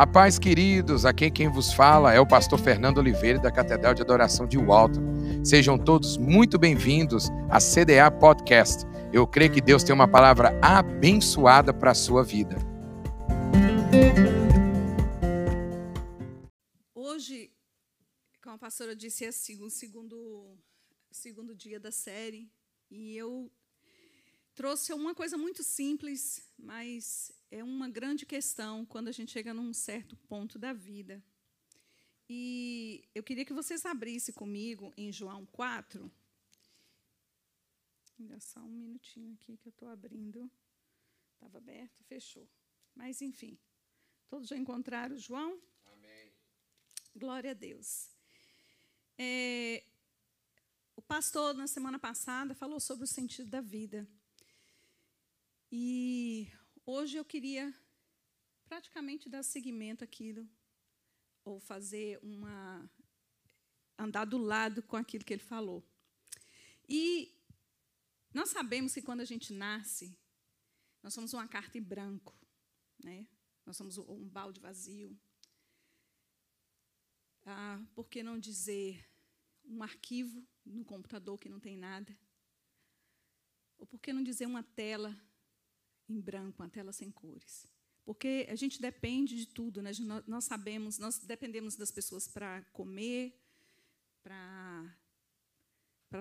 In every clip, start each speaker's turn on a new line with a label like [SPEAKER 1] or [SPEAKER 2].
[SPEAKER 1] A paz, queridos, aqui quem vos fala é o pastor Fernando Oliveira da Catedral de Adoração de Walton. Sejam todos muito bem-vindos à CDA Podcast. Eu creio que Deus tem uma palavra abençoada para a sua vida.
[SPEAKER 2] Hoje, como a pastora disse, é assim, o segundo, segundo dia da série, e eu trouxe uma coisa muito simples, mas é uma grande questão quando a gente chega num certo ponto da vida. E eu queria que vocês abrissem comigo em João 4. Ainda só um minutinho aqui que eu estou abrindo. Estava aberto, fechou. Mas, enfim, todos já encontraram João?
[SPEAKER 1] Amém.
[SPEAKER 2] Glória a Deus. É, o pastor, na semana passada, falou sobre o sentido da vida. E Hoje eu queria praticamente dar seguimento àquilo, ou fazer uma. andar do lado com aquilo que ele falou. E nós sabemos que quando a gente nasce, nós somos uma carta em branco, né? nós somos um balde vazio. Ah, por que não dizer um arquivo no computador que não tem nada? Ou por que não dizer uma tela em branco, uma tela sem cores. Porque a gente depende de tudo, né? nós sabemos, nós dependemos das pessoas para comer, para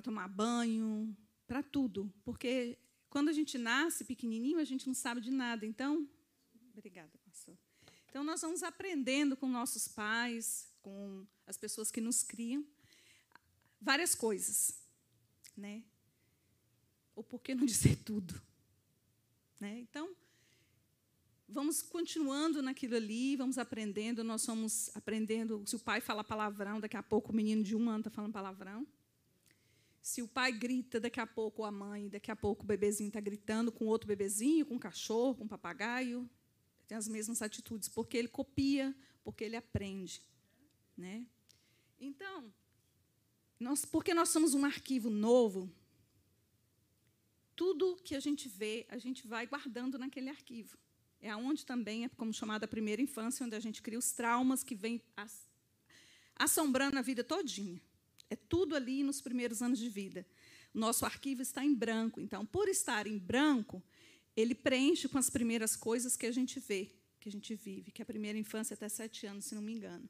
[SPEAKER 2] tomar banho, para tudo. Porque quando a gente nasce pequenininho, a gente não sabe de nada. Então, obrigada, pastor. Então nós vamos aprendendo com nossos pais, com as pessoas que nos criam, várias coisas, né? Ou por que não dizer tudo? Né? Então, vamos continuando naquilo ali, vamos aprendendo. Nós somos aprendendo. Se o pai fala palavrão, daqui a pouco o menino de um ano está falando palavrão. Se o pai grita, daqui a pouco a mãe, daqui a pouco o bebezinho está gritando com outro bebezinho, com um cachorro, com um papagaio. Tem as mesmas atitudes, porque ele copia, porque ele aprende. Né? Então, nós, porque nós somos um arquivo novo, tudo que a gente vê, a gente vai guardando naquele arquivo. É aonde também é como chamada a primeira infância, onde a gente cria os traumas que vêm assombrando a vida todinha. É tudo ali nos primeiros anos de vida. Nosso arquivo está em branco. Então, por estar em branco, ele preenche com as primeiras coisas que a gente vê, que a gente vive, que é a primeira infância até sete anos, se não me engano.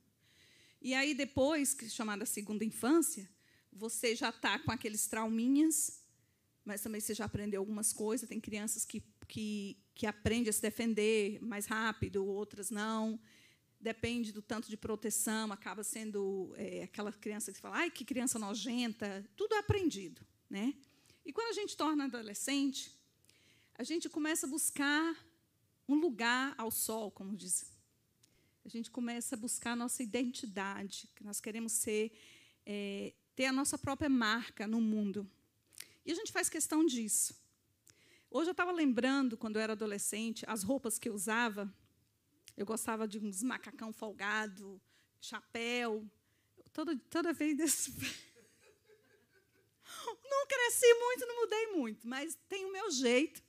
[SPEAKER 2] E aí, depois, é chamada segunda infância, você já está com aqueles trauminhas mas também você já aprendeu algumas coisas. Tem crianças que, que, que aprendem a se defender mais rápido, outras não. Depende do tanto de proteção, acaba sendo é, aquela criança que fala, ai, que criança nojenta. Tudo é aprendido. Né? E quando a gente torna adolescente, a gente começa a buscar um lugar ao sol, como diz. A gente começa a buscar a nossa identidade, que nós queremos ser, é, ter a nossa própria marca no mundo. E a gente faz questão disso. Hoje eu estava lembrando, quando eu era adolescente, as roupas que eu usava. Eu gostava de uns macacão folgado, chapéu. Toda, toda vez desse. não cresci muito, não mudei muito, mas tem o meu jeito.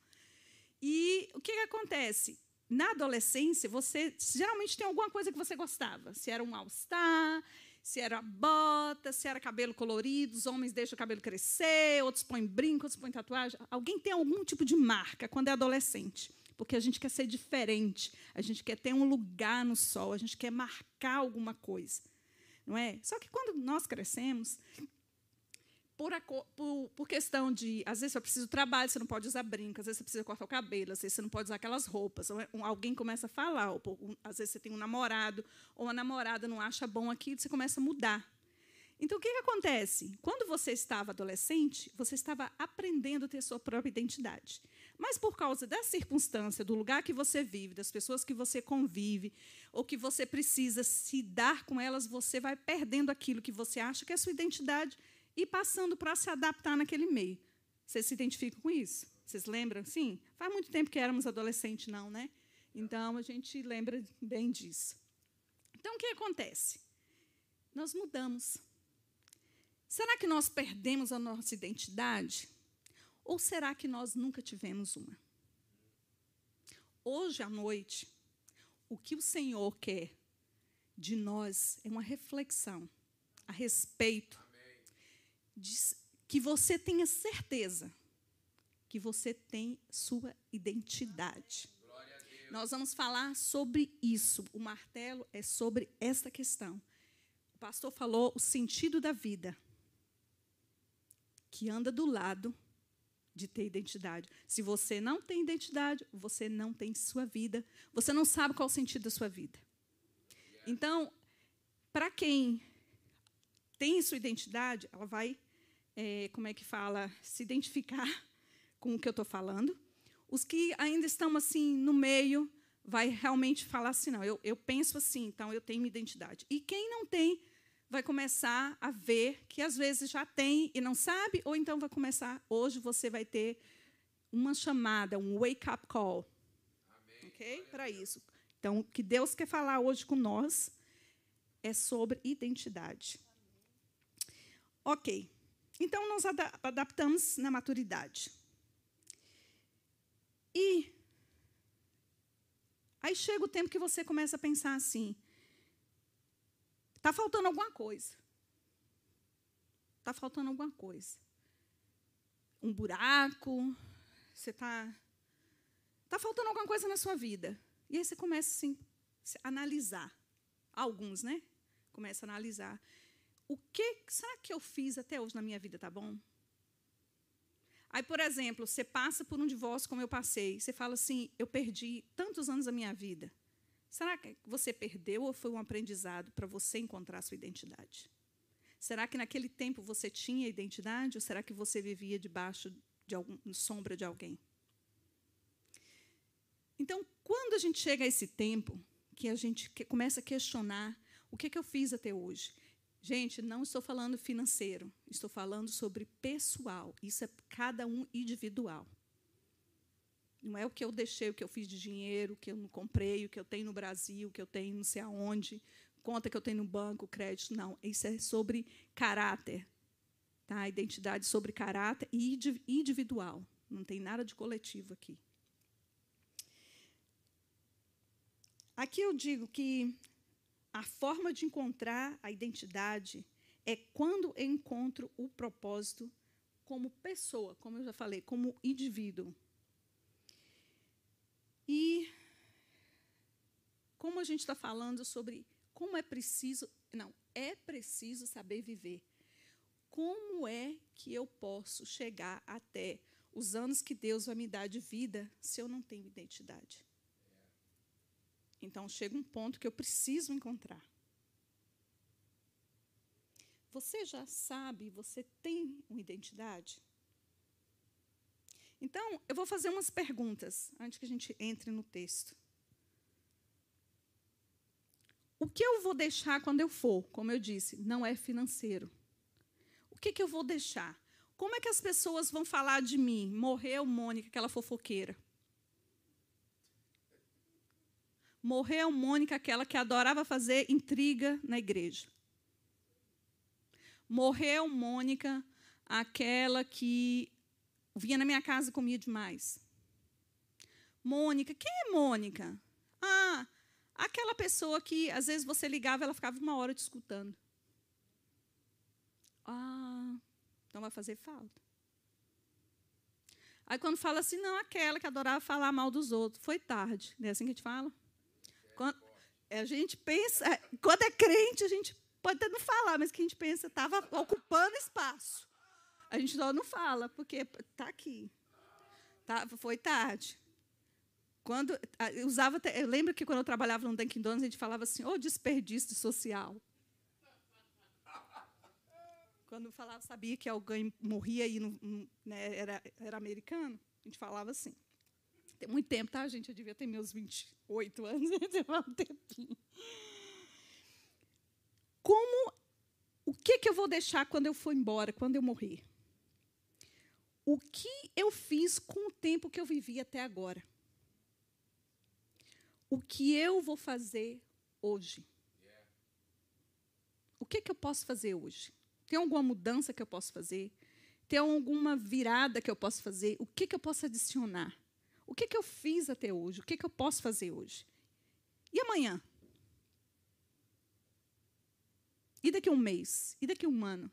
[SPEAKER 2] E o que, que acontece? Na adolescência, você geralmente tem alguma coisa que você gostava. Se era um all-star, se era bota, se era cabelo colorido, os homens deixam o cabelo crescer, outros põem brinco, outros põem tatuagem. Alguém tem algum tipo de marca quando é adolescente? Porque a gente quer ser diferente, a gente quer ter um lugar no sol, a gente quer marcar alguma coisa. Não é? Só que quando nós crescemos, por, por, por, questão de, às vezes, eu preciso de trabalho, você não pode usar brinco, às vezes você precisa cortar o cabelo, às vezes você não pode usar aquelas roupas. Ou alguém começa a falar, ou, às vezes você tem um namorado, ou uma namorada não acha bom aquilo, você começa a mudar. Então, o que, que acontece? Quando você estava adolescente, você estava aprendendo a ter sua própria identidade. Mas, por causa da circunstância, do lugar que você vive, das pessoas que você convive, ou que você precisa se dar com elas, você vai perdendo aquilo que você acha que é a sua identidade e passando para se adaptar naquele meio. Vocês se identificam com isso? Vocês lembram? Sim. Faz muito tempo que éramos adolescentes, não, né? Então a gente lembra bem disso. Então o que acontece? Nós mudamos. Será que nós perdemos a nossa identidade? Ou será que nós nunca tivemos uma? Hoje à noite, o que o Senhor quer de nós é uma reflexão a respeito que você tenha certeza que você tem sua identidade. Nós vamos falar sobre isso. O martelo é sobre essa questão. O pastor falou o sentido da vida, que anda do lado de ter identidade. Se você não tem identidade, você não tem sua vida. Você não sabe qual é o sentido da sua vida. Então, para quem tem sua identidade, ela vai, é, como é que fala, se identificar com o que eu estou falando. Os que ainda estão assim no meio, vai realmente falar assim, não, eu, eu penso assim, então eu tenho minha identidade. E quem não tem, vai começar a ver que às vezes já tem e não sabe, ou então vai começar, hoje você vai ter uma chamada, um wake-up call. Amém. Ok? Para isso. Então, o que Deus quer falar hoje com nós é sobre identidade. Ok. Então, nós adaptamos na maturidade. E aí chega o tempo que você começa a pensar assim: está faltando alguma coisa. Está faltando alguma coisa. Um buraco, você está. Está faltando alguma coisa na sua vida. E aí você começa assim, a analisar. Alguns, né? Começa a analisar. O que será que eu fiz até hoje na minha vida, tá bom? Aí, por exemplo, você passa por um divórcio como eu passei, você fala assim: eu perdi tantos anos da minha vida. Será que você perdeu ou foi um aprendizado para você encontrar a sua identidade? Será que naquele tempo você tinha identidade ou será que você vivia debaixo de algum, sombra de alguém? Então, quando a gente chega a esse tempo, que a gente começa a questionar o que, é que eu fiz até hoje, Gente, não estou falando financeiro, estou falando sobre pessoal. Isso é cada um individual. Não é o que eu deixei, o que eu fiz de dinheiro, o que eu não comprei, o que eu tenho no Brasil, o que eu tenho não sei aonde, conta que eu tenho no banco, crédito. Não, isso é sobre caráter. Tá? Identidade sobre caráter e individual. Não tem nada de coletivo aqui. Aqui eu digo que a forma de encontrar a identidade é quando eu encontro o propósito como pessoa, como eu já falei, como indivíduo. E como a gente está falando sobre como é preciso, não, é preciso saber viver. Como é que eu posso chegar até os anos que Deus vai me dar de vida se eu não tenho identidade? Então chega um ponto que eu preciso encontrar. Você já sabe, você tem uma identidade? Então, eu vou fazer umas perguntas antes que a gente entre no texto. O que eu vou deixar quando eu for? Como eu disse, não é financeiro. O que, que eu vou deixar? Como é que as pessoas vão falar de mim? Morreu Mônica, aquela fofoqueira. Morreu Mônica, aquela que adorava fazer intriga na igreja. Morreu Mônica, aquela que vinha na minha casa e comia demais. Mônica, quem é Mônica? Ah, aquela pessoa que às vezes você ligava, ela ficava uma hora te escutando. Ah, então vai fazer falta. Aí quando fala assim, não, aquela que adorava falar mal dos outros, foi tarde. Não é assim que a gente fala? Quando, a gente pensa, quando é crente, a gente pode até não falar, mas que a gente pensa estava ocupando espaço. A gente só não fala, porque está aqui. Tá, foi tarde. Quando eu usava, eu lembro que quando eu trabalhava no Dunkin' Donuts, a gente falava assim, ô oh, desperdício social. Quando falava, sabia que alguém morria e né, era, era americano, a gente falava assim. Tem muito tempo, tá, gente? Eu devia ter meus 28 anos, um tempinho. Como o que, que eu vou deixar quando eu for embora, quando eu morrer? O que eu fiz com o tempo que eu vivi até agora? O que eu vou fazer hoje? O que, que eu posso fazer hoje? Tem alguma mudança que eu posso fazer? Tem alguma virada que eu posso fazer? O que, que eu posso adicionar? O que, que eu fiz até hoje? O que, que eu posso fazer hoje? E amanhã? E daqui a um mês? E daqui a um ano?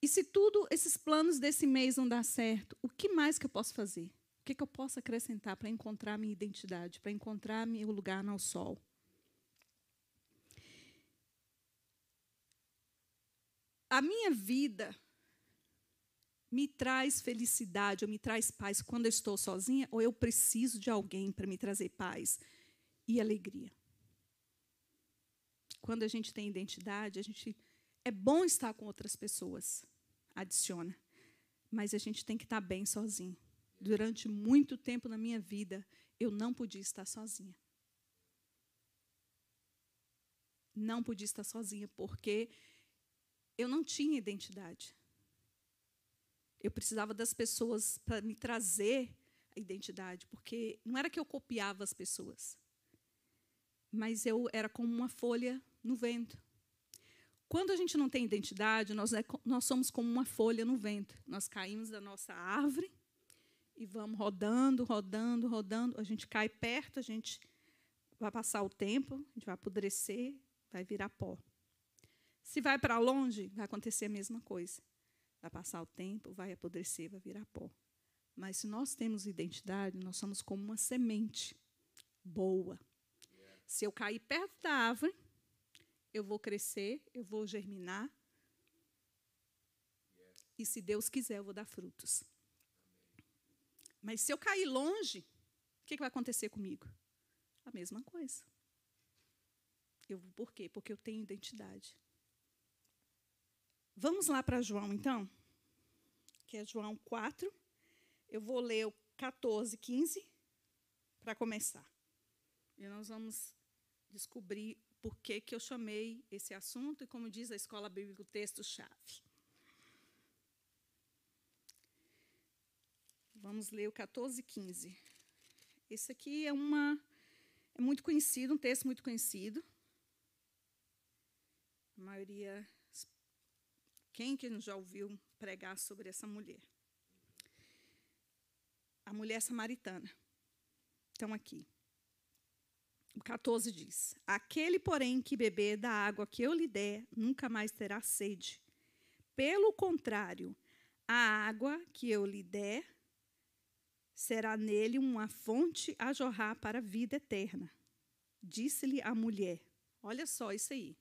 [SPEAKER 2] E se tudo esses planos desse mês não dar certo, o que mais que eu posso fazer? O que, que eu posso acrescentar para encontrar minha identidade, para encontrar meu lugar no sol? A minha vida me traz felicidade ou me traz paz quando eu estou sozinha ou eu preciso de alguém para me trazer paz e alegria. Quando a gente tem identidade, a gente é bom estar com outras pessoas, adiciona. Mas a gente tem que estar bem sozinho. Durante muito tempo na minha vida, eu não podia estar sozinha. Não podia estar sozinha, porque eu não tinha identidade. Eu precisava das pessoas para me trazer a identidade, porque não era que eu copiava as pessoas, mas eu era como uma folha no vento. Quando a gente não tem identidade, nós, é, nós somos como uma folha no vento. Nós caímos da nossa árvore e vamos rodando, rodando, rodando. A gente cai perto, a gente vai passar o tempo, a gente vai apodrecer, vai virar pó. Se vai para longe, vai acontecer a mesma coisa. Vai passar o tempo, vai apodrecer, vai virar pó. Mas se nós temos identidade, nós somos como uma semente boa. Se eu cair perto da árvore, eu vou crescer, eu vou germinar. E se Deus quiser, eu vou dar frutos. Mas se eu cair longe, o que vai acontecer comigo? A mesma coisa. Eu, por quê? Porque eu tenho identidade. Vamos lá para João, então? Que é João 4. Eu vou ler o 14, 15, para começar. E nós vamos descobrir por que, que eu chamei esse assunto e, como diz a escola bíblica, o texto-chave. Vamos ler o 14 e 15. Esse aqui é uma é muito conhecido, um texto muito conhecido. A maioria quem que já ouviu pregar sobre essa mulher? A mulher samaritana. Então aqui. O 14 diz: Aquele, porém, que beber da água que eu lhe der, nunca mais terá sede. Pelo contrário, a água que eu lhe der será nele uma fonte a jorrar para a vida eterna. Disse-lhe a mulher: Olha só isso aí.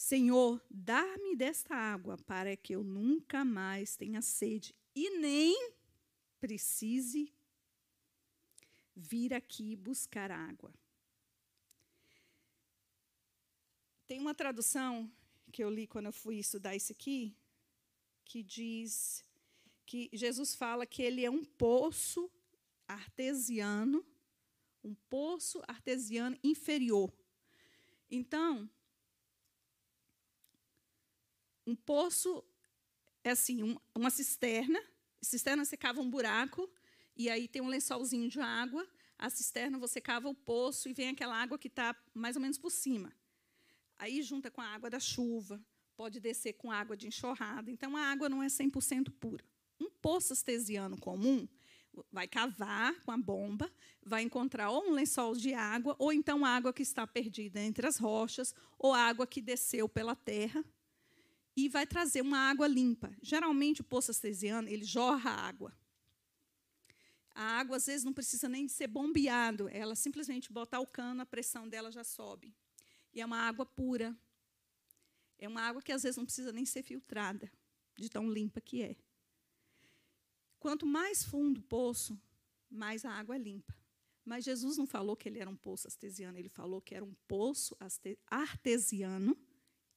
[SPEAKER 2] Senhor, dá-me desta água para que eu nunca mais tenha sede e nem precise vir aqui buscar água. Tem uma tradução que eu li quando eu fui estudar isso aqui, que diz que Jesus fala que ele é um poço artesiano, um poço artesiano inferior. Então, um poço é assim, um, uma cisterna, cisterna você cava um buraco e aí tem um lençolzinho de água, a cisterna você cava o poço e vem aquela água que está mais ou menos por cima. Aí junta com a água da chuva, pode descer com água de enxurrada. Então a água não é 100% pura. Um poço artesiano comum vai cavar com a bomba, vai encontrar ou um lençol de água, ou então água que está perdida entre as rochas, ou água que desceu pela terra, e vai trazer uma água limpa. Geralmente o poço artesiano ele jorra água. A água, às vezes, não precisa nem ser bombeado. Ela simplesmente botar o cano, a pressão dela já sobe. E é uma água pura. É uma água que, às vezes, não precisa nem ser filtrada, de tão limpa que é. Quanto mais fundo o poço, mais a água é limpa. Mas Jesus não falou que ele era um poço artesiano, ele falou que era um poço artesiano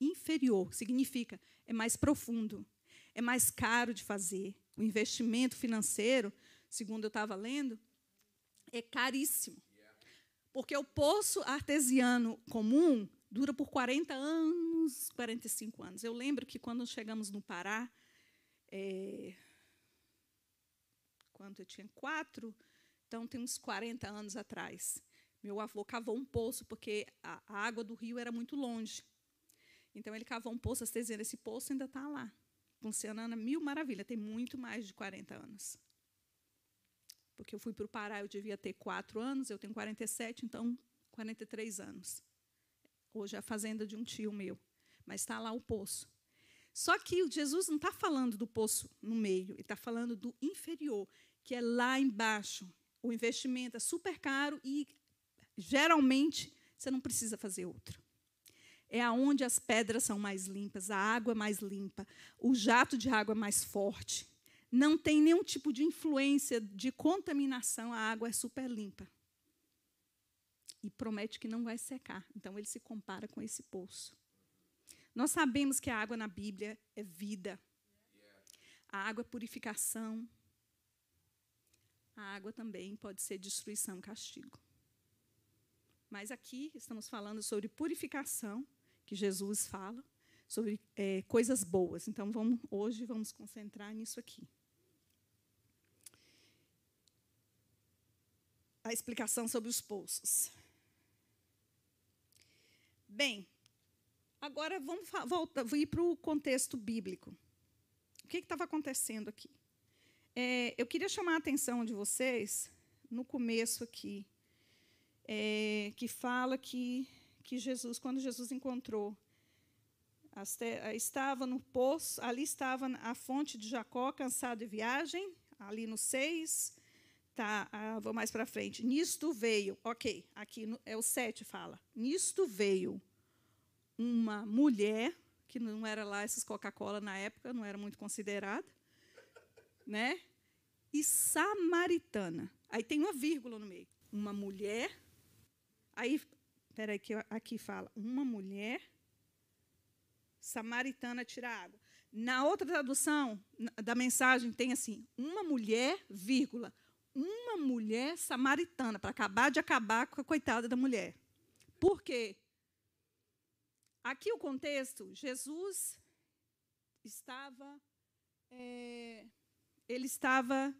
[SPEAKER 2] inferior. Significa, é mais profundo, é mais caro de fazer. O investimento financeiro segundo eu estava lendo, é caríssimo. Porque o poço artesiano comum dura por 40 anos, 45 anos. Eu lembro que quando chegamos no Pará, é, quando eu tinha quatro, então tem uns 40 anos atrás, meu avô cavou um poço, porque a água do rio era muito longe. Então ele cavou um poço artesiano. Esse poço ainda está lá, funcionando mil maravilha, tem muito mais de 40 anos porque eu fui para o Pará, eu devia ter quatro anos, eu tenho 47, então 43 anos. Hoje é a fazenda de um tio meu, mas está lá o poço. Só que Jesus não está falando do poço no meio, ele está falando do inferior, que é lá embaixo. O investimento é super caro e, geralmente, você não precisa fazer outro. É aonde as pedras são mais limpas, a água é mais limpa, o jato de água é mais forte. Não tem nenhum tipo de influência de contaminação, a água é super limpa. E promete que não vai secar. Então ele se compara com esse poço. Nós sabemos que a água na Bíblia é vida. A água é purificação. A água também pode ser destruição, castigo. Mas aqui estamos falando sobre purificação, que Jesus fala, sobre é, coisas boas. Então, vamos, hoje vamos concentrar nisso aqui. a explicação sobre os poços. Bem, agora vamos voltar, ir para o contexto bíblico. O que estava acontecendo aqui? É, eu queria chamar a atenção de vocês no começo aqui, é, que fala que, que Jesus, quando Jesus encontrou, estava no poço, ali estava a fonte de Jacó, cansado de viagem, ali no 6, Tá, ah, vou mais para frente. Nisto veio, ok, aqui é o 7 fala. Nisto veio uma mulher, que não era lá essas Coca-Cola na época, não era muito considerada, né? E samaritana. Aí tem uma vírgula no meio. Uma mulher. Aí, peraí, que aqui fala, uma mulher samaritana tira água. Na outra tradução da mensagem tem assim: uma mulher, vírgula, uma mulher samaritana, para acabar de acabar com a coitada da mulher. Por quê? Aqui o contexto, Jesus estava. É, ele estava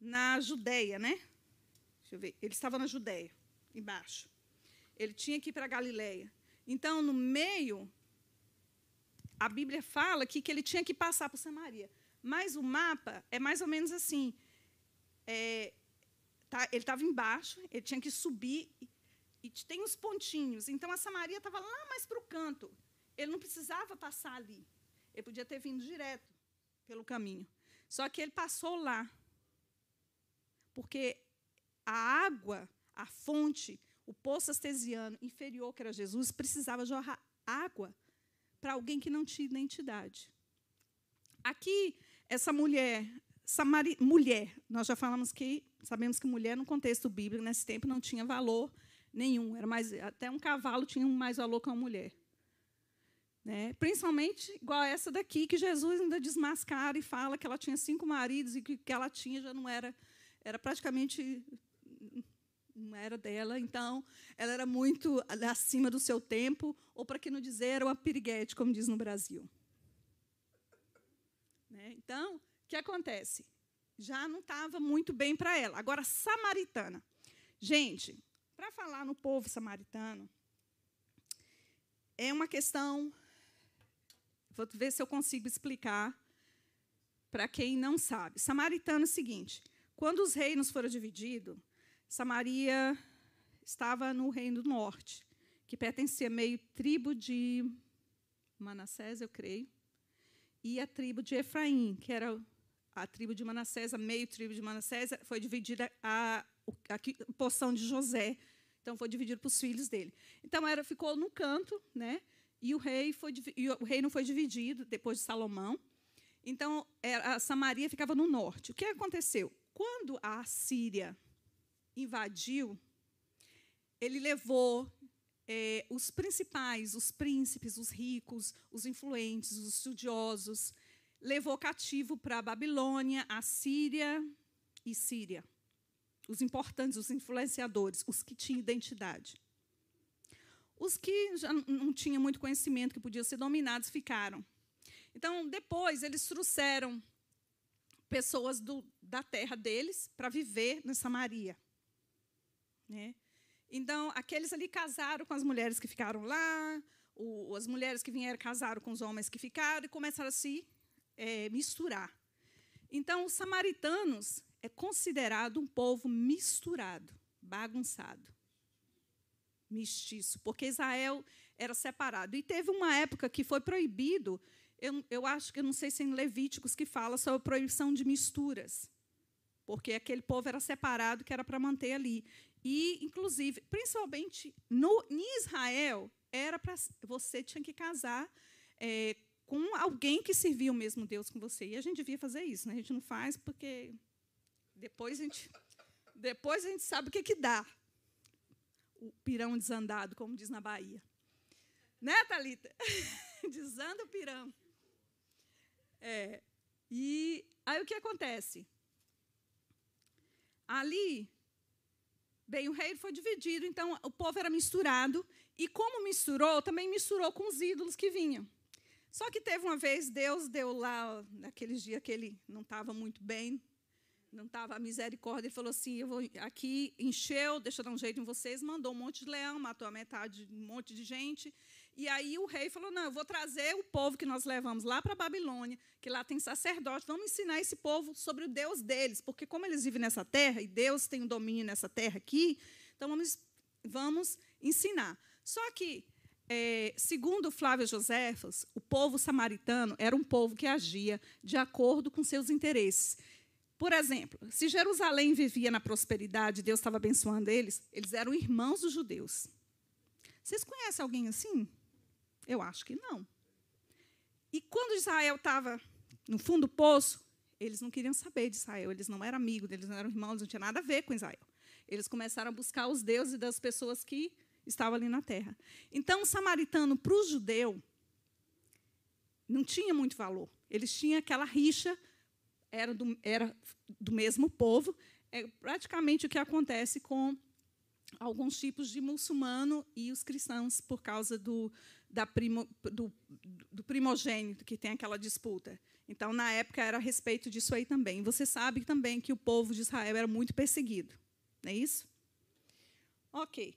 [SPEAKER 2] na Judéia, né? Deixa eu ver. Ele estava na Judéia, embaixo. Ele tinha que ir para a Galileia. Então, no meio, a Bíblia fala que, ele tinha que passar por Samaria. Mas o mapa é mais ou menos assim. É, tá, ele estava embaixo, ele tinha que subir, e, e tem os pontinhos. Então, a Samaria estava lá mais para o canto. Ele não precisava passar ali. Ele podia ter vindo direto pelo caminho. Só que ele passou lá. Porque a água, a fonte, o poço astesiano inferior, que era Jesus, precisava jorrar água para alguém que não tinha identidade. Aqui, essa mulher, Samari, mulher, nós já falamos que, sabemos que mulher, no contexto bíblico, nesse tempo, não tinha valor nenhum. Era mais, até um cavalo tinha mais valor que uma mulher. Né? Principalmente igual essa daqui, que Jesus ainda desmascara e fala que ela tinha cinco maridos e que o que ela tinha já não era, era praticamente não era dela, então ela era muito acima do seu tempo, ou para que não dizer, era uma piriguete, como diz no Brasil. Né? Então, o que acontece? Já não estava muito bem para ela. Agora, samaritana. Gente, para falar no povo samaritano, é uma questão. Vou ver se eu consigo explicar para quem não sabe. Samaritano é o seguinte: quando os reinos foram divididos, Samaria estava no reino do norte, que pertencia meio tribo de Manassés, eu creio, e a tribo de Efraim, que era a tribo de Manassés, a meio tribo de Manassés, foi dividida a, a, a porção de José. Então foi dividido para os filhos dele. Então era ficou no canto, né? E o rei foi e o reino foi dividido depois de Salomão. Então a Samaria ficava no norte. O que aconteceu? Quando a Síria invadiu, ele levou é, os principais, os príncipes, os ricos, os influentes, os estudiosos, levou cativo para a Babilônia, a Síria e Síria. Os importantes, os influenciadores, os que tinham identidade. Os que já não tinham muito conhecimento, que podiam ser dominados, ficaram. Então, depois, eles trouxeram pessoas do, da terra deles para viver na Samaria. Né? Então, aqueles ali casaram com as mulheres que ficaram lá, o, as mulheres que vieram casaram com os homens que ficaram e começaram a se é, misturar. Então, os samaritanos é considerado um povo misturado, bagunçado, mestiço, porque Israel era separado. E teve uma época que foi proibido, eu, eu acho que eu não sei se é em Levíticos que fala sobre a proibição de misturas, porque aquele povo era separado, que era para manter ali. E, inclusive, principalmente no, em Israel, era para você tinha que casar é, com alguém que servia o mesmo Deus com você. E a gente devia fazer isso, né? A gente não faz porque depois a gente, depois a gente sabe o que, que dá. O pirão desandado, como diz na Bahia. Né, Thalita? Desanda o pirão. É, e aí o que acontece? Ali, bem, o rei foi dividido, então o povo era misturado, e como misturou, também misturou com os ídolos que vinham. Só que teve uma vez, Deus deu lá, naqueles dias que ele não estava muito bem, não estava a misericórdia, ele falou assim: eu vou aqui, encheu, deixa eu dar um jeito em vocês, mandou um monte de leão, matou a metade, um monte de gente. E aí o rei falou: não, eu vou trazer o povo que nós levamos lá para a Babilônia, que lá tem sacerdote, vamos ensinar esse povo sobre o Deus deles, porque como eles vivem nessa terra, e Deus tem o domínio nessa terra aqui, então vamos, vamos ensinar. Só que é, segundo Flávio Joséfos, o povo samaritano era um povo que agia de acordo com seus interesses. Por exemplo, se Jerusalém vivia na prosperidade, Deus estava abençoando eles, eles eram irmãos dos judeus. Vocês conhecem alguém assim? Eu acho que não. E quando Israel estava no fundo do poço, eles não queriam saber de Israel, eles não eram amigos, eles não eram irmãos, não tinha nada a ver com Israel. Eles começaram a buscar os deuses das pessoas que estava ali na terra. Então, o samaritano, para o judeu, não tinha muito valor. Eles tinham aquela rixa, era do, era do mesmo povo. É praticamente o que acontece com alguns tipos de muçulmano e os cristãos, por causa do, da primo, do, do primogênito, que tem aquela disputa. Então, na época, era a respeito disso aí também. Você sabe também que o povo de Israel era muito perseguido. Não é isso? Ok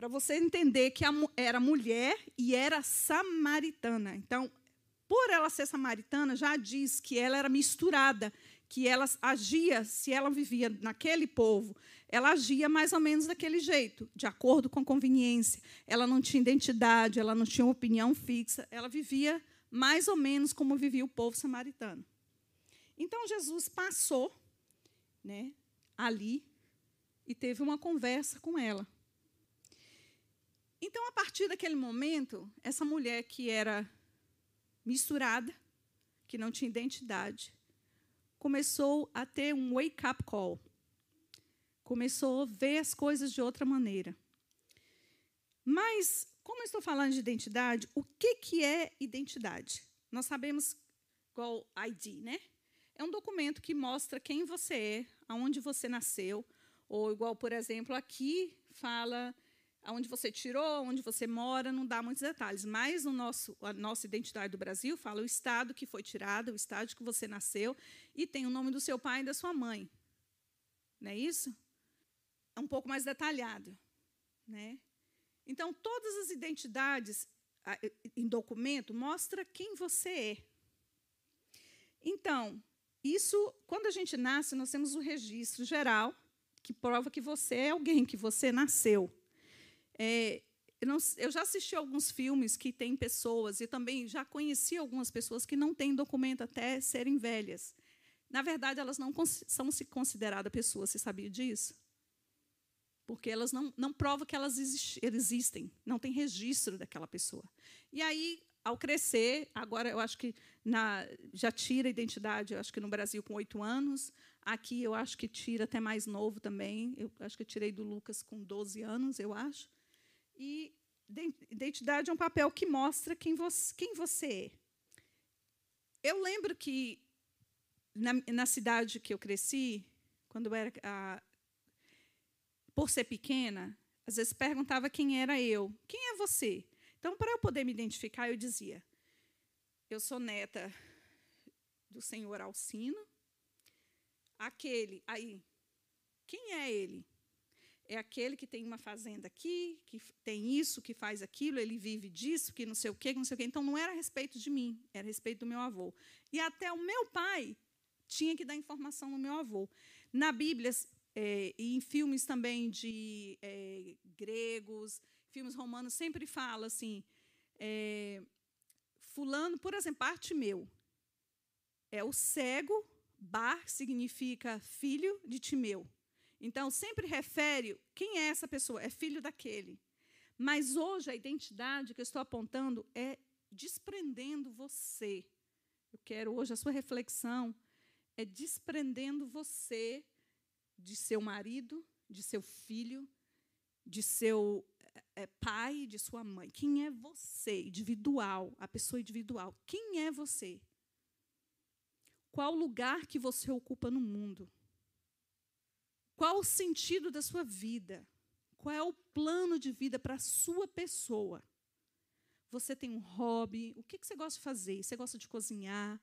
[SPEAKER 2] para você entender que era mulher e era samaritana. Então, por ela ser samaritana, já diz que ela era misturada, que ela agia, se ela vivia naquele povo, ela agia mais ou menos daquele jeito, de acordo com a conveniência. Ela não tinha identidade, ela não tinha opinião fixa, ela vivia mais ou menos como vivia o povo samaritano. Então Jesus passou, né, ali e teve uma conversa com ela. Então, a partir daquele momento, essa mulher que era misturada, que não tinha identidade, começou a ter um wake-up call. Começou a ver as coisas de outra maneira. Mas, como eu estou falando de identidade, o que, que é identidade? Nós sabemos qual ID, né? É um documento que mostra quem você é, aonde você nasceu, ou igual, por exemplo, aqui fala onde você tirou, onde você mora, não dá muitos detalhes. Mas no nosso, a nossa identidade do Brasil fala o estado que foi tirado, o estado que você nasceu, e tem o nome do seu pai e da sua mãe. Não é isso? Um pouco mais detalhado. Né? Então, todas as identidades em documento mostra quem você é. Então, isso, quando a gente nasce, nós temos o registro geral que prova que você é alguém, que você nasceu. É, eu, não, eu, já assisti alguns filmes que tem pessoas, e também já conheci algumas pessoas que não têm documento até serem velhas. Na verdade, elas não são se consideradas pessoas, você sabia disso? Porque elas não, não provam que elas existem, não tem registro daquela pessoa. E aí, ao crescer, agora eu acho que na, já tira a identidade, eu acho que no Brasil com oito anos, aqui eu acho que tira até mais novo também, eu acho que eu tirei do Lucas com 12 anos, eu acho. E identidade é um papel que mostra quem você, quem você é. Eu lembro que, na, na cidade que eu cresci, quando eu era. A, por ser pequena, às vezes perguntava quem era eu. Quem é você? Então, para eu poder me identificar, eu dizia: eu sou neta do senhor Alcino, aquele. Aí, quem é ele? é aquele que tem uma fazenda aqui, que tem isso, que faz aquilo, ele vive disso, que não sei o quê, que não sei o quê. Então, não era a respeito de mim, era a respeito do meu avô. E até o meu pai tinha que dar informação no meu avô. Na Bíblia, é, e em filmes também de é, gregos, filmes romanos, sempre fala assim: é, Fulano, por exemplo, meu é o cego, Bar significa filho de Timeu. Então, sempre refere quem é essa pessoa, é filho daquele. Mas hoje a identidade que eu estou apontando é desprendendo você. Eu quero hoje a sua reflexão é desprendendo você de seu marido, de seu filho, de seu é, pai, de sua mãe. Quem é você, individual, a pessoa individual? Quem é você? Qual lugar que você ocupa no mundo? Qual o sentido da sua vida? Qual é o plano de vida para a sua pessoa? Você tem um hobby? O que você gosta de fazer? Você gosta de cozinhar?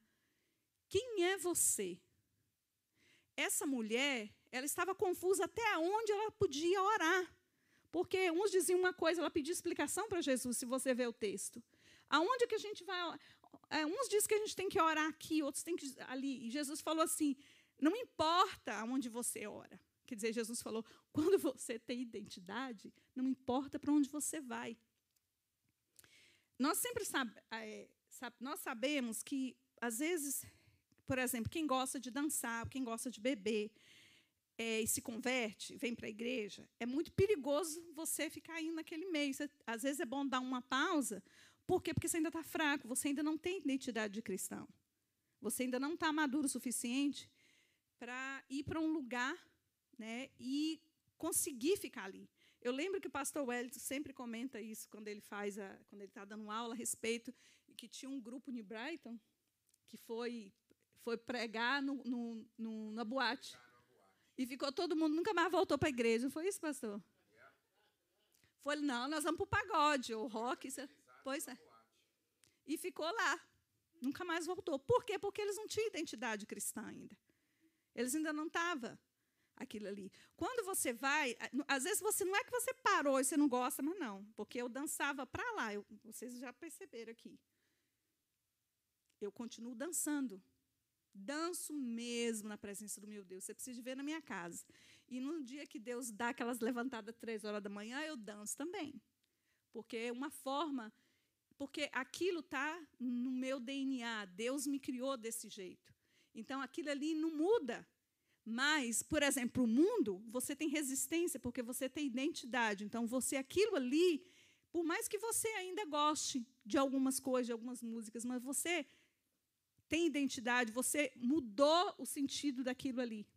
[SPEAKER 2] Quem é você? Essa mulher, ela estava confusa até onde ela podia orar. Porque uns diziam uma coisa, ela pediu explicação para Jesus, se você vê o texto. Aonde que a gente vai? É, uns dizem que a gente tem que orar aqui, outros tem que ali. E Jesus falou assim: não importa aonde você ora. Quer dizer, Jesus falou: quando você tem identidade, não importa para onde você vai. Nós sempre sabe, é, nós sabemos que, às vezes, por exemplo, quem gosta de dançar, quem gosta de beber, é, e se converte, vem para a igreja, é muito perigoso você ficar indo naquele meio. Às vezes é bom dar uma pausa. Por quê? Porque você ainda está fraco, você ainda não tem identidade de cristão. Você ainda não está maduro o suficiente para ir para um lugar né, e conseguir ficar ali. Eu lembro que o pastor Wellington sempre comenta isso quando ele faz a, quando ele está dando aula a respeito que tinha um grupo em Brighton que foi foi pregar no, no, no, na boate e ficou todo mundo nunca mais voltou para a igreja. Foi isso, pastor? Foi não, nós vamos para o pagode ou rock, isso, é, pois é. E ficou lá, nunca mais voltou. Por quê? Porque eles não tinham identidade cristã ainda. Eles ainda não estavam aquilo ali. Quando você vai, às vezes você não é que você parou e você não gosta, mas não, porque eu dançava para lá. Eu, vocês já perceberam aqui. Eu continuo dançando. Danço mesmo na presença do meu Deus. Você precisa ver na minha casa. E no dia que Deus dá aquelas levantadas três horas da manhã, eu danço também. Porque é uma forma. Porque aquilo está no meu DNA. Deus me criou desse jeito. Então aquilo ali não muda. Mas, por exemplo, o mundo, você tem resistência porque você tem identidade. Então, você, aquilo ali, por mais que você ainda goste de algumas coisas, de algumas músicas, mas você tem identidade, você mudou o sentido daquilo ali.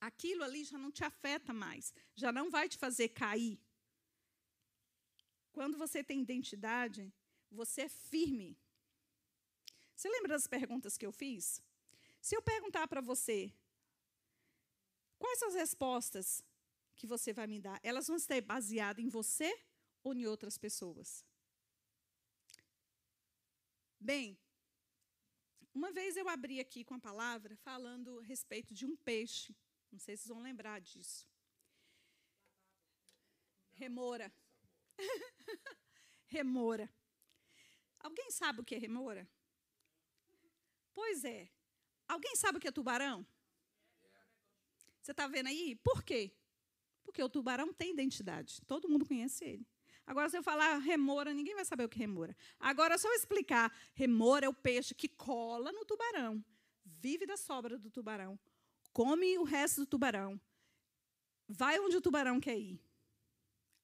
[SPEAKER 2] Aquilo ali já não te afeta mais, já não vai te fazer cair. Quando você tem identidade, você é firme. Você lembra das perguntas que eu fiz? Se eu perguntar para você, Quais são as respostas que você vai me dar? Elas vão estar baseadas em você ou em outras pessoas? Bem, uma vez eu abri aqui com a palavra falando a respeito de um peixe. Não sei se vocês vão lembrar disso. Remora. remora. Alguém sabe o que é remora? Pois é. Alguém sabe o que é tubarão? Você está vendo aí? Por quê? Porque o tubarão tem identidade. Todo mundo conhece ele. Agora, se eu falar remora, ninguém vai saber o que remora. Agora, se eu explicar, remora é o peixe que cola no tubarão, vive da sobra do tubarão, come o resto do tubarão, vai onde o tubarão quer ir.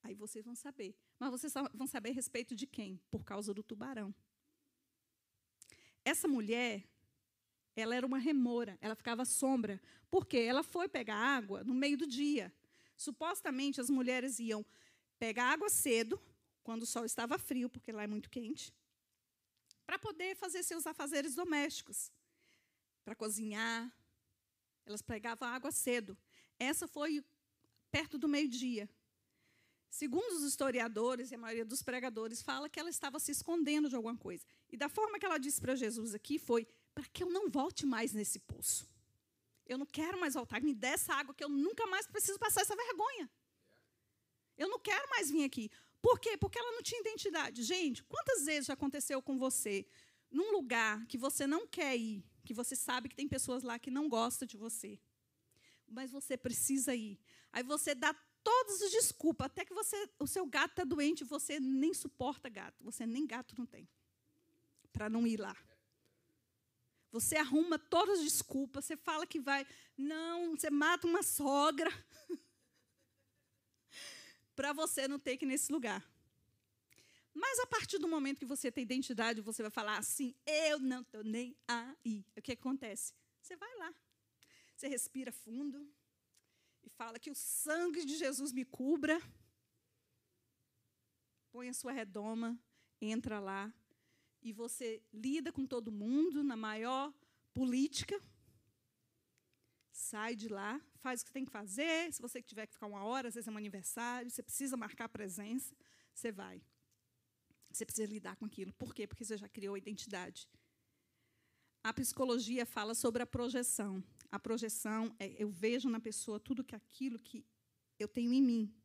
[SPEAKER 2] Aí vocês vão saber. Mas vocês vão saber a respeito de quem? Por causa do tubarão. Essa mulher ela era uma remora, ela ficava à sombra. Por quê? Ela foi pegar água no meio do dia. Supostamente as mulheres iam pegar água cedo, quando o sol estava frio, porque lá é muito quente, para poder fazer seus afazeres domésticos, para cozinhar. Elas pegavam água cedo. Essa foi perto do meio-dia. Segundo os historiadores e a maioria dos pregadores, fala que ela estava se escondendo de alguma coisa. E da forma que ela disse para Jesus aqui foi: para que eu não volte mais nesse poço. Eu não quero mais voltar. Me dê essa água que eu nunca mais preciso passar essa vergonha. Eu não quero mais vir aqui. Por quê? Porque ela não tinha identidade. Gente, quantas vezes já aconteceu com você num lugar que você não quer ir, que você sabe que tem pessoas lá que não gostam de você. Mas você precisa ir. Aí você dá todas as desculpas, até que você, o seu gato está doente, você nem suporta gato, você nem gato não tem, para não ir lá. Você arruma todas as desculpas, você fala que vai, não, você mata uma sogra, para você não ter que ir nesse lugar. Mas a partir do momento que você tem identidade, você vai falar assim: eu não estou nem aí. O que acontece? Você vai lá, você respira fundo e fala que o sangue de Jesus me cubra. Põe a sua redoma, entra lá e você lida com todo mundo na maior política. Sai de lá, faz o que tem que fazer. Se você tiver que ficar uma hora, às vezes é um aniversário, você precisa marcar presença, você vai. Você precisa lidar com aquilo. Por quê? Porque você já criou a identidade. A psicologia fala sobre a projeção. A projeção é eu vejo na pessoa tudo que aquilo que eu tenho em mim.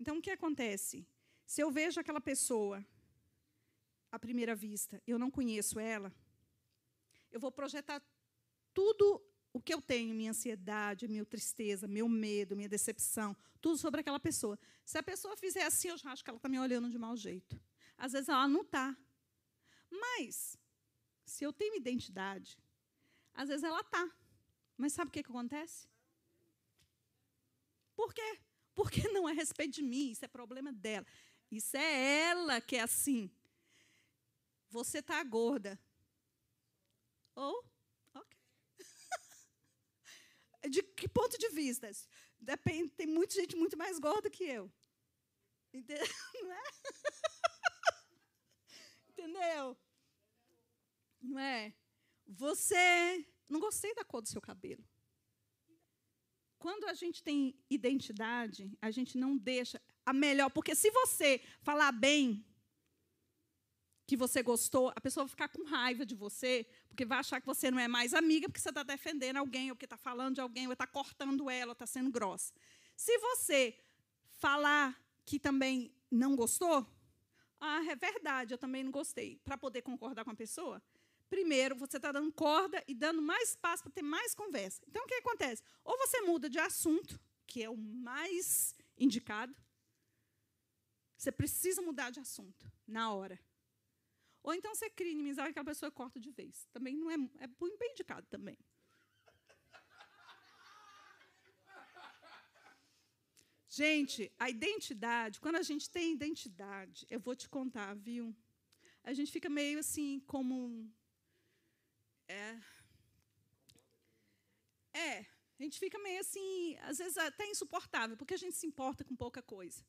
[SPEAKER 2] Então o que acontece? Se eu vejo aquela pessoa à primeira vista, eu não conheço ela, eu vou projetar tudo o que eu tenho, minha ansiedade, minha tristeza, meu medo, minha decepção, tudo sobre aquela pessoa. Se a pessoa fizer assim, eu já acho que ela está me olhando de mau jeito. Às vezes ela não está. Mas, se eu tenho identidade, às vezes ela está. Mas sabe o que, que acontece? Por quê? Porque não é respeito de mim, isso é problema dela. Isso é ela que é assim. Você está gorda. Ou de que ponto de vista? Depende, tem muita gente muito mais gorda que eu. Entendeu? Não é? Entendeu? Não é? Você. Não gostei da cor do seu cabelo. Quando a gente tem identidade, a gente não deixa a melhor. Porque se você falar bem que você gostou, a pessoa vai ficar com raiva de você, porque vai achar que você não é mais amiga, porque você está defendendo alguém, ou porque está falando de alguém, ou está cortando ela, ou está sendo grossa. Se você falar que também não gostou, ah, é verdade, eu também não gostei, para poder concordar com a pessoa, primeiro você está dando corda e dando mais espaço para ter mais conversa. Então, o que acontece? Ou você muda de assunto, que é o mais indicado, você precisa mudar de assunto na hora. Ou então você cria inimizade que a pessoa corta de vez. Também não é, é bem indicado também. Gente, a identidade, quando a gente tem identidade, eu vou te contar, viu? A gente fica meio assim como. É. É, a gente fica meio assim, às vezes até insuportável, porque a gente se importa com pouca coisa.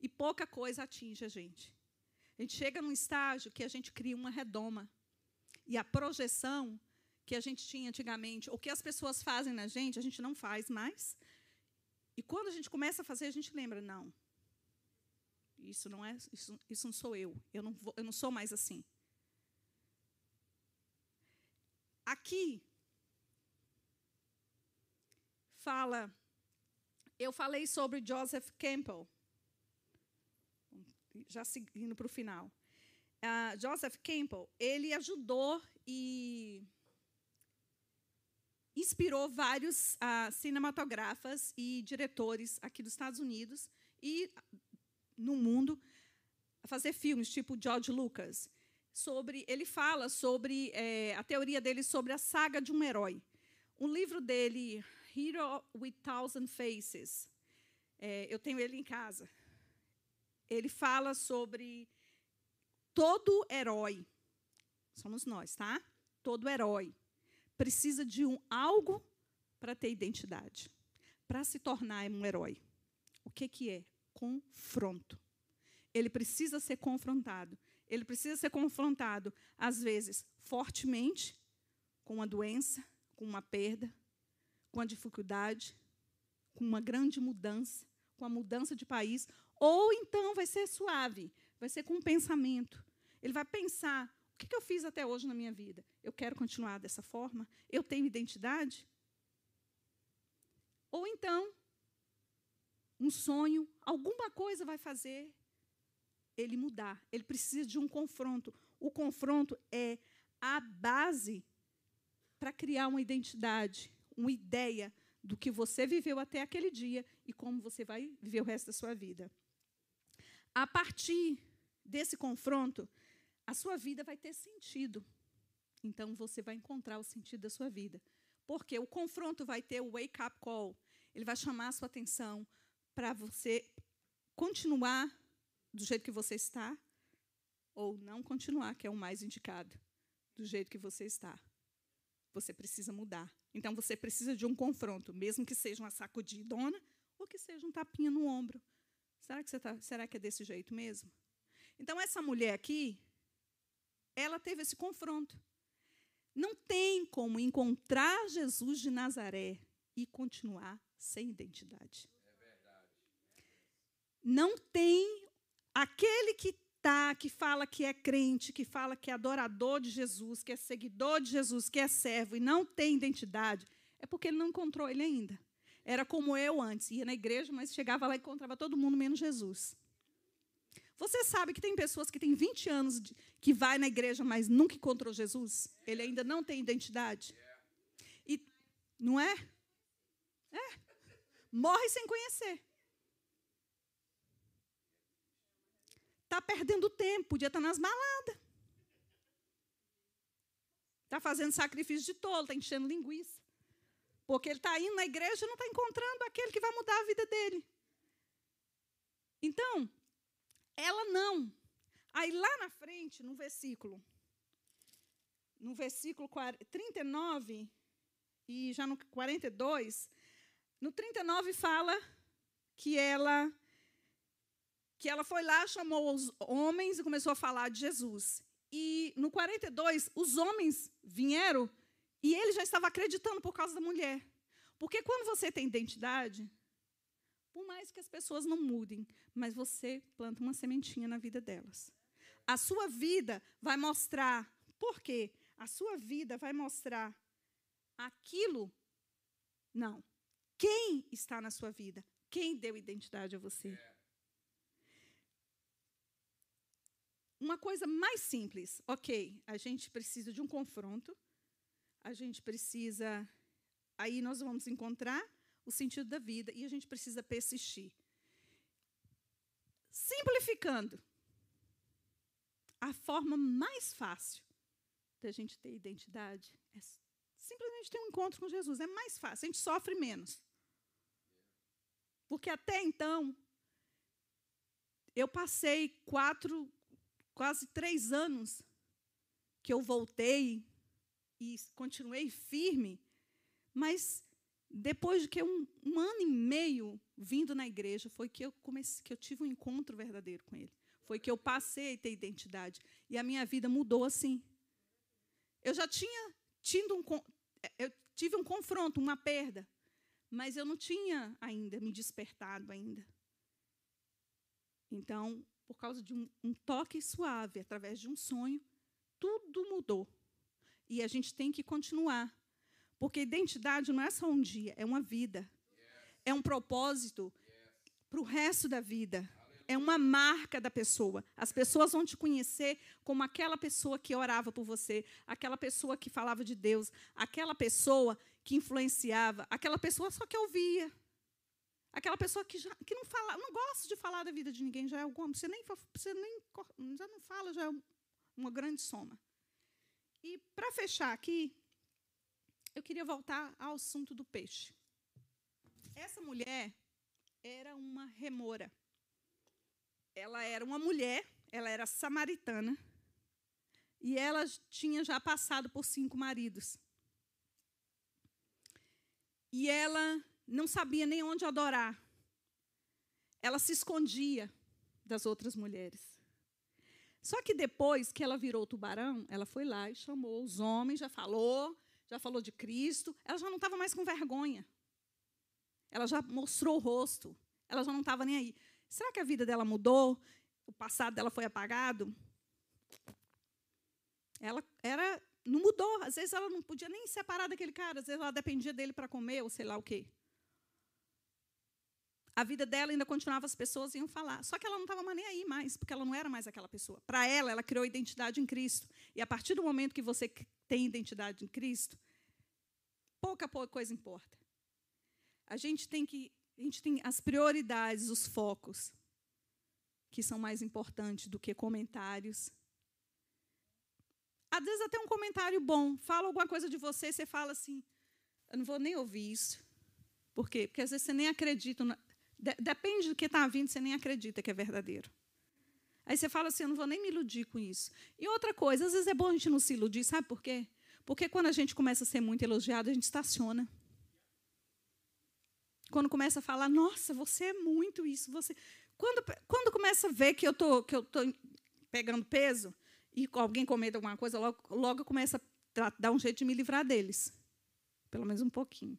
[SPEAKER 2] E pouca coisa atinge a gente. A gente chega num estágio que a gente cria uma redoma. E a projeção que a gente tinha antigamente, o que as pessoas fazem na gente, a gente não faz mais. E quando a gente começa a fazer, a gente lembra, não. Isso não é, isso, isso não sou eu. Eu não, vou, eu não sou mais assim. Aqui fala, eu falei sobre Joseph Campbell já seguindo para o final. Uh, Joseph Campbell, ele ajudou e inspirou vários uh, cinematografas e diretores aqui dos Estados Unidos e no mundo a fazer filmes, tipo George Lucas. Sobre, ele fala sobre é, a teoria dele sobre a saga de um herói. Um livro dele, Hero with Thousand Faces, é, eu tenho ele em casa ele fala sobre todo herói, somos nós, tá? Todo herói precisa de um algo para ter identidade, para se tornar um herói. O que que é? Confronto. Ele precisa ser confrontado. Ele precisa ser confrontado, às vezes, fortemente, com uma doença, com uma perda, com a dificuldade, com uma grande mudança, com a mudança de país, ou então vai ser suave, vai ser com um pensamento. Ele vai pensar: o que eu fiz até hoje na minha vida? Eu quero continuar dessa forma? Eu tenho identidade? Ou então, um sonho, alguma coisa vai fazer ele mudar. Ele precisa de um confronto. O confronto é a base para criar uma identidade, uma ideia do que você viveu até aquele dia e como você vai viver o resto da sua vida. A partir desse confronto, a sua vida vai ter sentido. Então você vai encontrar o sentido da sua vida. Porque o confronto vai ter o wake up call. Ele vai chamar a sua atenção para você continuar do jeito que você está ou não continuar, que é o mais indicado, do jeito que você está. Você precisa mudar. Então você precisa de um confronto, mesmo que seja uma sacudidona ou que seja um tapinha no ombro. Será que, tá, será que é desse jeito mesmo? Então, essa mulher aqui, ela teve esse confronto. Não tem como encontrar Jesus de Nazaré e continuar sem identidade. Não tem aquele que tá, que fala que é crente, que fala que é adorador de Jesus, que é seguidor de Jesus, que é servo e não tem identidade, é porque ele não encontrou ele ainda. Era como eu antes, ia na igreja, mas chegava lá e encontrava todo mundo menos Jesus. Você sabe que tem pessoas que têm 20 anos de, que vai na igreja, mas nunca encontrou Jesus? Ele ainda não tem identidade. E não é? É. Morre sem conhecer. Está perdendo tempo, podia estar nas baladas. Está fazendo sacrifício de tolo, está enchendo linguiça. Porque ele está indo na igreja e não está encontrando aquele que vai mudar a vida dele. Então, ela não. Aí lá na frente, no versículo, no versículo 39 e já no 42, no 39 fala que ela que ela foi lá, chamou os homens e começou a falar de Jesus. E no 42, os homens vieram e ele já estava acreditando por causa da mulher. Porque quando você tem identidade, por mais que as pessoas não mudem, mas você planta uma sementinha na vida delas. A sua vida vai mostrar, por quê? A sua vida vai mostrar aquilo. Não. Quem está na sua vida? Quem deu identidade a você? uma coisa mais simples. Ok, a gente precisa de um confronto, a gente precisa. Aí nós vamos encontrar o sentido da vida e a gente precisa persistir. Simplificando, a forma mais fácil da gente ter identidade é simplesmente ter um encontro com Jesus. É mais fácil, a gente sofre menos. Porque até então, eu passei quatro quase três anos que eu voltei e continuei firme, mas depois de que um, um, ano e meio vindo na igreja, foi que eu comecei, que eu tive um encontro verdadeiro com Ele. Foi que eu passei a ter identidade e a minha vida mudou assim. Eu já tinha tido um, eu tive um confronto, uma perda, mas eu não tinha ainda me despertado ainda. Então por causa de um, um toque suave, através de um sonho, tudo mudou. E a gente tem que continuar. Porque identidade não é só um dia, é uma vida. É um propósito para o resto da vida. É uma marca da pessoa. As pessoas vão te conhecer como aquela pessoa que orava por você, aquela pessoa que falava de Deus, aquela pessoa que influenciava, aquela pessoa só que ouvia. Aquela pessoa que, já, que não fala, não gosta de falar da vida de ninguém, já é alguma, você nem, você nem já não fala, já é uma grande soma. E para fechar aqui, eu queria voltar ao assunto do peixe. Essa mulher era uma remora. Ela era uma mulher, ela era samaritana, e ela tinha já passado por cinco maridos. E ela não sabia nem onde adorar. Ela se escondia das outras mulheres. Só que depois que ela virou tubarão, ela foi lá e chamou os homens, já falou, já falou de Cristo. Ela já não estava mais com vergonha. Ela já mostrou o rosto. Ela já não estava nem aí. Será que a vida dela mudou? O passado dela foi apagado? Ela era, não mudou. Às vezes ela não podia nem separar daquele cara. Às vezes ela dependia dele para comer ou sei lá o quê. A vida dela ainda continuava, as pessoas iam falar. Só que ela não estava nem aí mais, porque ela não era mais aquela pessoa. Para ela, ela criou identidade em Cristo. E a partir do momento que você tem identidade em Cristo, pouca, pouca coisa importa. A gente tem que. A gente tem as prioridades, os focos, que são mais importantes do que comentários. Às vezes até um comentário bom. Fala alguma coisa de você, você fala assim, eu não vou nem ouvir isso. Por quê? Porque às vezes você nem acredita. Na... Depende do que está vindo, você nem acredita que é verdadeiro. Aí você fala assim, eu não vou nem me iludir com isso. E outra coisa, às vezes é bom a gente não se iludir, sabe por quê? Porque quando a gente começa a ser muito elogiado, a gente estaciona. Quando começa a falar, nossa, você é muito isso, você. Quando, quando começa a ver que eu tô, que eu tô pegando peso e alguém comenta alguma coisa, logo, logo começa a dar um jeito de me livrar deles. Pelo menos um pouquinho.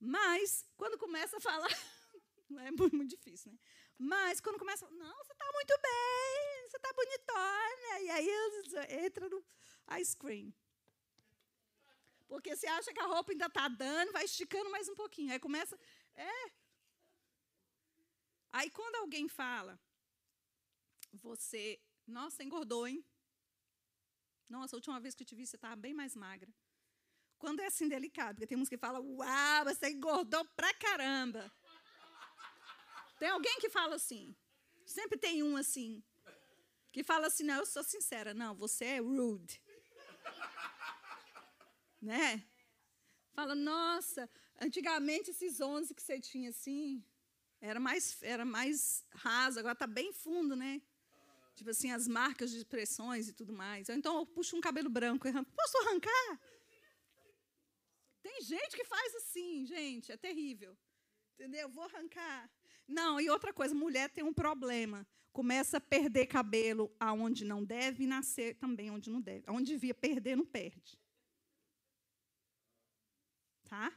[SPEAKER 2] Mas, quando começa a falar, não é muito, muito difícil, né? Mas, quando começa não, você está muito bem, você está bonitona, e aí entra no ice cream. Porque você acha que a roupa ainda está dando, vai esticando mais um pouquinho. Aí começa. É. Aí quando alguém fala, você, nossa, engordou, hein? Nossa, a última vez que eu te vi, você estava bem mais magra. Quando é assim delicado, porque tem uns que falam, uau, você engordou pra caramba. Tem alguém que fala assim. Sempre tem um assim. Que fala assim, não, eu sou sincera. Não, você é rude. né? Fala, nossa, antigamente esses 11 que você tinha assim, era mais, era mais raso, agora está bem fundo, né? Tipo assim, as marcas de expressões e tudo mais. Então eu puxo um cabelo branco e arranco. Posso arrancar? Tem gente que faz assim, gente, é terrível. Entendeu? Vou arrancar. Não, e outra coisa, mulher tem um problema. Começa a perder cabelo aonde não deve e nascer também onde não deve. Onde devia perder, não perde. Tá?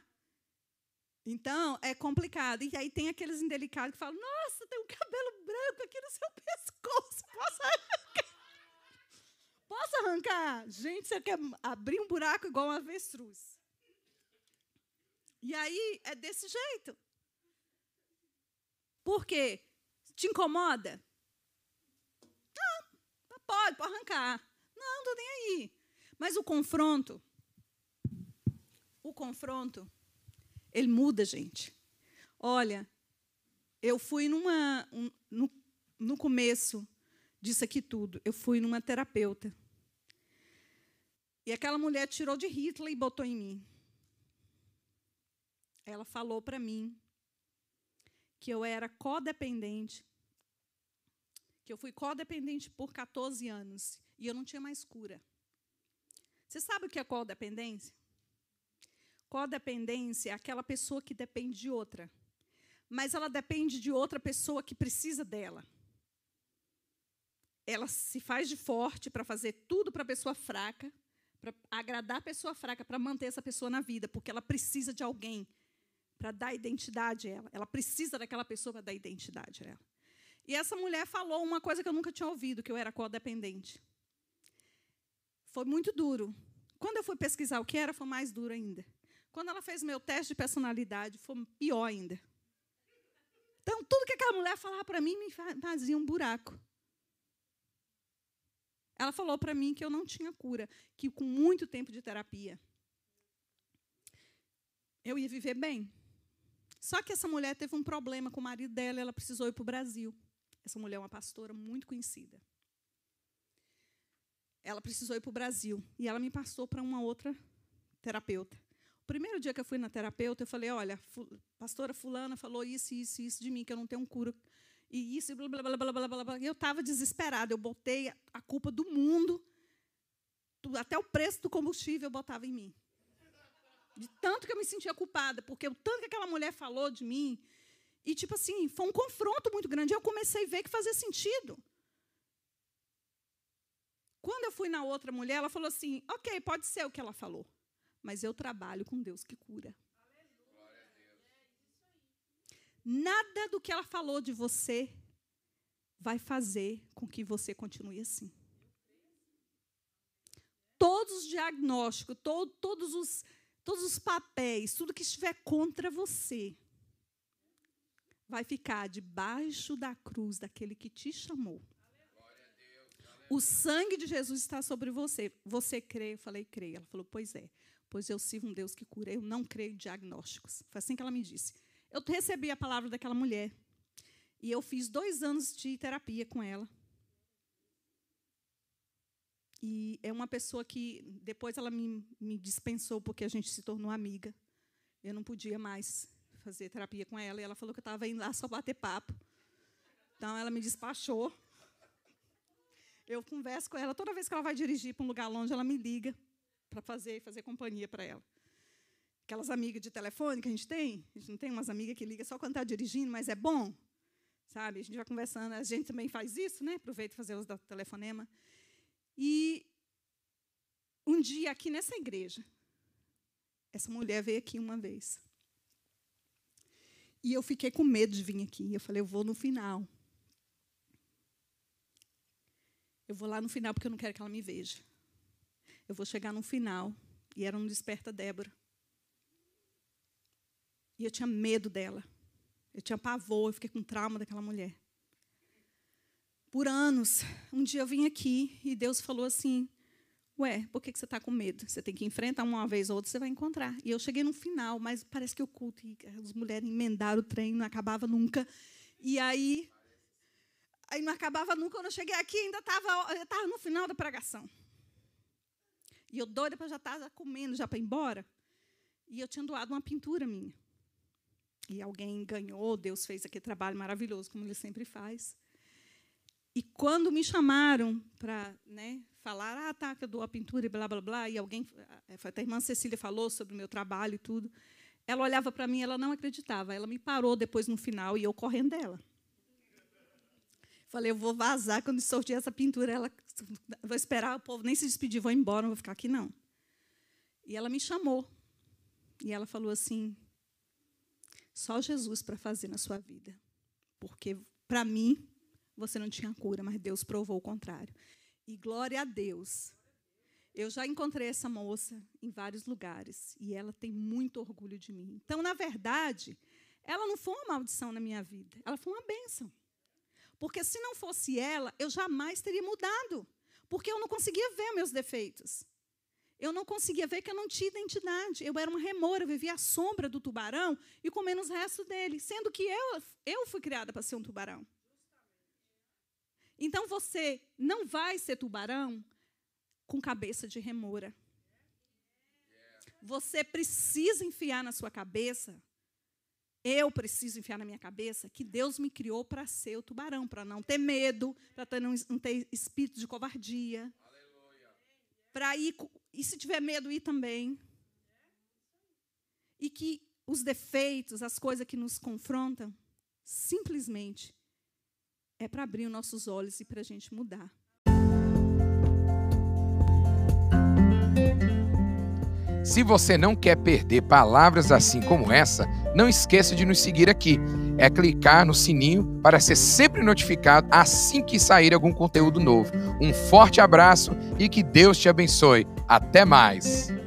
[SPEAKER 2] Então, é complicado. E aí tem aqueles indelicados que falam: Nossa, tem um cabelo branco aqui no seu pescoço. Posso arrancar? Posso arrancar? Gente, você quer abrir um buraco igual uma avestruz. E aí é desse jeito. Por quê? Te incomoda? Não, pode, pode arrancar. Não, não estou nem aí. Mas o confronto, o confronto, ele muda, gente. Olha, eu fui numa. Um, no, no começo disso aqui tudo, eu fui numa terapeuta. E aquela mulher tirou de Hitler e botou em mim ela falou para mim que eu era codependente, que eu fui codependente por 14 anos e eu não tinha mais cura. Você sabe o que é codependência? Codependência é aquela pessoa que depende de outra, mas ela depende de outra pessoa que precisa dela. Ela se faz de forte para fazer tudo para a pessoa fraca, para agradar a pessoa fraca, para manter essa pessoa na vida, porque ela precisa de alguém para dar identidade a ela. Ela precisa daquela pessoa para dar identidade a ela. E essa mulher falou uma coisa que eu nunca tinha ouvido, que eu era codependente. Foi muito duro. Quando eu fui pesquisar o que era, foi mais duro ainda. Quando ela fez meu teste de personalidade, foi pior ainda. Então, tudo que aquela mulher falava para mim me fazia um buraco. Ela falou para mim que eu não tinha cura, que com muito tempo de terapia, eu ia viver bem. Só que essa mulher teve um problema com o marido dela, ela precisou ir para o Brasil. Essa mulher é uma pastora muito conhecida. Ela precisou ir para o Brasil e ela me passou para uma outra terapeuta. O primeiro dia que eu fui na terapeuta, eu falei: Olha, pastora Fulana falou isso, isso, isso de mim, que eu não tenho cura. E isso, e blá, blá, blá, blá, blá, blá, blá. Eu estava desesperada. Eu botei a culpa do mundo, até o preço do combustível eu botava em mim. De tanto que eu me sentia culpada, porque o tanto que aquela mulher falou de mim. E, tipo assim, foi um confronto muito grande. Eu comecei a ver que fazia sentido. Quando eu fui na outra mulher, ela falou assim: ok, pode ser o que ela falou, mas eu trabalho com Deus que cura. Nada do que ela falou de você vai fazer com que você continue assim. Todos os diagnósticos, todos os todos os papéis, tudo que estiver contra você, vai ficar debaixo da cruz daquele que te chamou. O sangue de Jesus está sobre você. Você crê? Eu falei, creio. Ela falou, pois é. Pois eu sirvo um Deus que cura. Eu não creio em diagnósticos. Foi assim que ela me disse. Eu recebi a palavra daquela mulher. E eu fiz dois anos de terapia com ela. E é uma pessoa que depois ela me, me dispensou porque a gente se tornou amiga. Eu não podia mais fazer terapia com ela. E ela falou que eu estava indo lá só bater papo. Então ela me despachou. Eu converso com ela toda vez que ela vai dirigir para um lugar longe, ela me liga para fazer fazer companhia para ela. Aquelas amigas de telefone que a gente tem, a gente não tem umas amigas que ligam só quando está dirigindo, mas é bom, sabe? A gente vai conversando, a gente também faz isso, né? Aproveita fazer da telefonema. E um dia aqui nessa igreja, essa mulher veio aqui uma vez. E eu fiquei com medo de vir aqui. Eu falei, eu vou no final. Eu vou lá no final porque eu não quero que ela me veja. Eu vou chegar no final. E era um desperta Débora. E eu tinha medo dela. Eu tinha pavor, eu fiquei com trauma daquela mulher. Por anos, um dia eu vim aqui e Deus falou assim: Ué, por que você está com medo? Você tem que enfrentar uma vez ou outra, você vai encontrar. E eu cheguei no final, mas parece que o culto, as mulheres emendaram o trem, não acabava nunca. E aí Aí não acabava nunca. Quando eu cheguei aqui, ainda estava no final da pregação. E eu doida para já estar comendo, já para ir embora. E eu tinha doado uma pintura minha. E alguém ganhou, Deus fez aquele trabalho maravilhoso, como ele sempre faz. E quando me chamaram para né, falar, ah, tá, que eu dou a pintura e blá, blá, blá, e alguém, até a irmã Cecília falou sobre o meu trabalho e tudo, ela olhava para mim, ela não acreditava. Ela me parou depois no final e eu correndo dela. Falei, eu vou vazar quando sortear essa pintura. Ela, vou esperar o povo nem se despedir, vou embora, não vou ficar aqui não. E ela me chamou. E ela falou assim: só Jesus para fazer na sua vida. Porque, para mim, você não tinha cura, mas Deus provou o contrário. E glória a Deus. Eu já encontrei essa moça em vários lugares e ela tem muito orgulho de mim. Então, na verdade, ela não foi uma maldição na minha vida, ela foi uma bênção. Porque se não fosse ela, eu jamais teria mudado. Porque eu não conseguia ver meus defeitos. Eu não conseguia ver que eu não tinha identidade. Eu era uma remora, eu vivia à sombra do tubarão e comendo os restos dele, sendo que eu, eu fui criada para ser um tubarão. Então você não vai ser tubarão com cabeça de remora. Você precisa enfiar na sua cabeça eu preciso enfiar na minha cabeça que Deus me criou para ser o tubarão, para não ter medo, para não, não ter espírito de covardia. Para ir, e se tiver medo, ir também. E que os defeitos, as coisas que nos confrontam, simplesmente é para abrir os nossos olhos e para a gente mudar.
[SPEAKER 1] Se você não quer perder palavras assim como essa, não esqueça de nos seguir aqui. É clicar no sininho para ser sempre notificado assim que sair algum conteúdo novo. Um forte abraço e que Deus te abençoe. Até mais!